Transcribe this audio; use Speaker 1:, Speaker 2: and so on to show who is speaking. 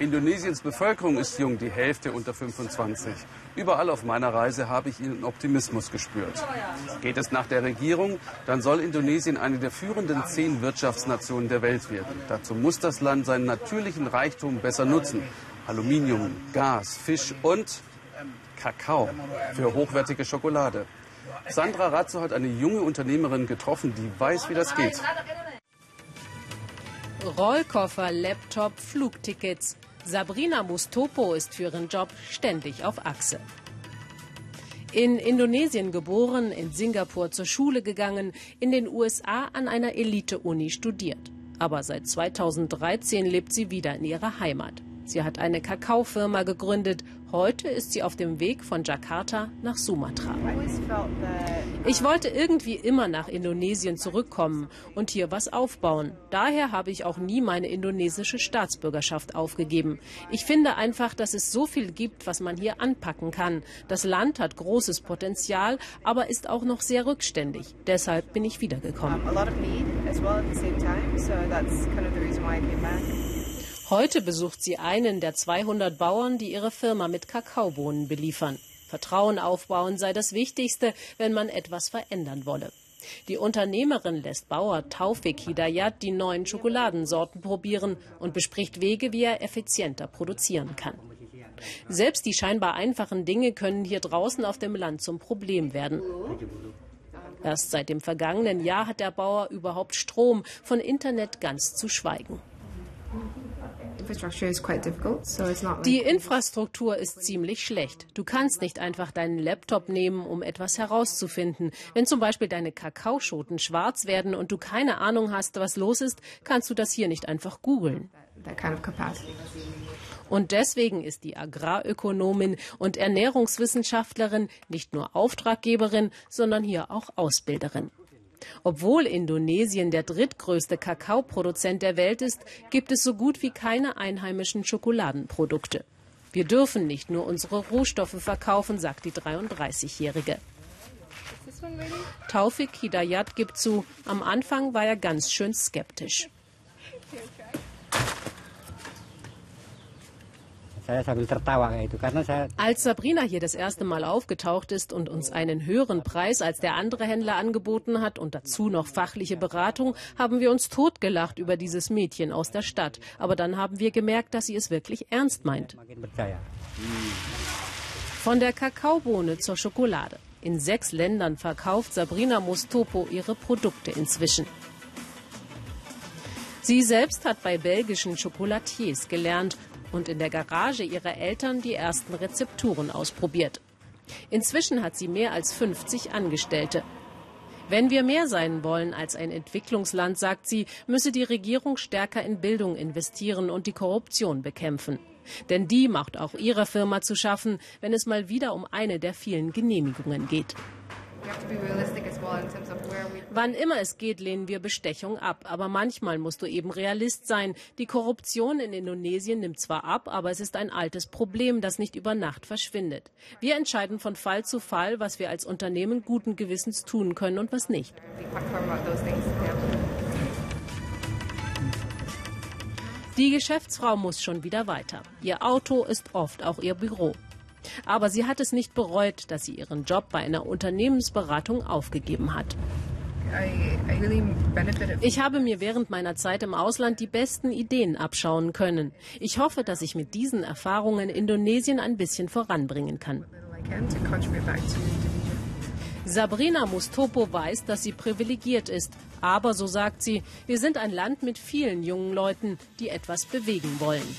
Speaker 1: Indonesiens Bevölkerung ist jung, die Hälfte unter 25. Überall auf meiner Reise habe ich ihren Optimismus gespürt. Geht es nach der Regierung, dann soll Indonesien eine der führenden zehn Wirtschaftsnationen der Welt werden. Dazu muss das Land seinen natürlichen Reichtum besser nutzen. Aluminium, Gas, Fisch und Kakao für hochwertige Schokolade. Sandra Razzo hat eine junge Unternehmerin getroffen, die weiß, wie das geht.
Speaker 2: Rollkoffer, Laptop, Flugtickets. Sabrina Mustopo ist für ihren Job ständig auf Achse. In Indonesien geboren, in Singapur zur Schule gegangen, in den USA an einer Elite-Uni studiert. Aber seit 2013 lebt sie wieder in ihrer Heimat. Sie hat eine Kakaofirma gegründet. Heute ist sie auf dem Weg von Jakarta nach Sumatra. Ich wollte irgendwie immer nach Indonesien zurückkommen und hier was aufbauen. Daher habe ich auch nie meine indonesische Staatsbürgerschaft aufgegeben. Ich finde einfach, dass es so viel gibt, was man hier anpacken kann. Das Land hat großes Potenzial, aber ist auch noch sehr rückständig. Deshalb bin ich wiedergekommen. Heute besucht sie einen der 200 Bauern, die ihre Firma mit Kakaobohnen beliefern. Vertrauen aufbauen sei das Wichtigste, wenn man etwas verändern wolle. Die Unternehmerin lässt Bauer Taufik Hidayat die neuen Schokoladensorten probieren und bespricht Wege, wie er effizienter produzieren kann. Selbst die scheinbar einfachen Dinge können hier draußen auf dem Land zum Problem werden. Erst seit dem vergangenen Jahr hat der Bauer überhaupt Strom, von Internet ganz zu schweigen. Die Infrastruktur ist ziemlich schlecht. Du kannst nicht einfach deinen Laptop nehmen, um etwas herauszufinden. Wenn zum Beispiel deine Kakaoschoten schwarz werden und du keine Ahnung hast, was los ist, kannst du das hier nicht einfach googeln. Und deswegen ist die Agrarökonomin und Ernährungswissenschaftlerin nicht nur Auftraggeberin, sondern hier auch Ausbilderin. Obwohl Indonesien der drittgrößte Kakaoproduzent der Welt ist, gibt es so gut wie keine einheimischen Schokoladenprodukte. Wir dürfen nicht nur unsere Rohstoffe verkaufen, sagt die 33-Jährige. Taufik Hidayat gibt zu, am Anfang war er ganz schön skeptisch. Als Sabrina hier das erste Mal aufgetaucht ist und uns einen höheren Preis als der andere Händler angeboten hat und dazu noch fachliche Beratung, haben wir uns totgelacht über dieses Mädchen aus der Stadt. Aber dann haben wir gemerkt, dass sie es wirklich ernst meint. Von der Kakaobohne zur Schokolade. In sechs Ländern verkauft Sabrina Mustopo ihre Produkte inzwischen. Sie selbst hat bei belgischen Chocolatiers gelernt und in der Garage ihrer Eltern die ersten Rezepturen ausprobiert. Inzwischen hat sie mehr als 50 Angestellte. Wenn wir mehr sein wollen als ein Entwicklungsland, sagt sie, müsse die Regierung stärker in Bildung investieren und die Korruption bekämpfen. Denn die macht auch ihrer Firma zu schaffen, wenn es mal wieder um eine der vielen Genehmigungen geht. Wann immer es geht, lehnen wir Bestechung ab. Aber manchmal musst du eben Realist sein. Die Korruption in Indonesien nimmt zwar ab, aber es ist ein altes Problem, das nicht über Nacht verschwindet. Wir entscheiden von Fall zu Fall, was wir als Unternehmen guten Gewissens tun können und was nicht. Die Geschäftsfrau muss schon wieder weiter. Ihr Auto ist oft auch ihr Büro. Aber sie hat es nicht bereut, dass sie ihren Job bei einer Unternehmensberatung aufgegeben hat. Ich habe mir während meiner Zeit im Ausland die besten Ideen abschauen können. Ich hoffe, dass ich mit diesen Erfahrungen Indonesien ein bisschen voranbringen kann. Sabrina Mustopo weiß, dass sie privilegiert ist. Aber, so sagt sie, wir sind ein Land mit vielen jungen Leuten, die etwas bewegen wollen.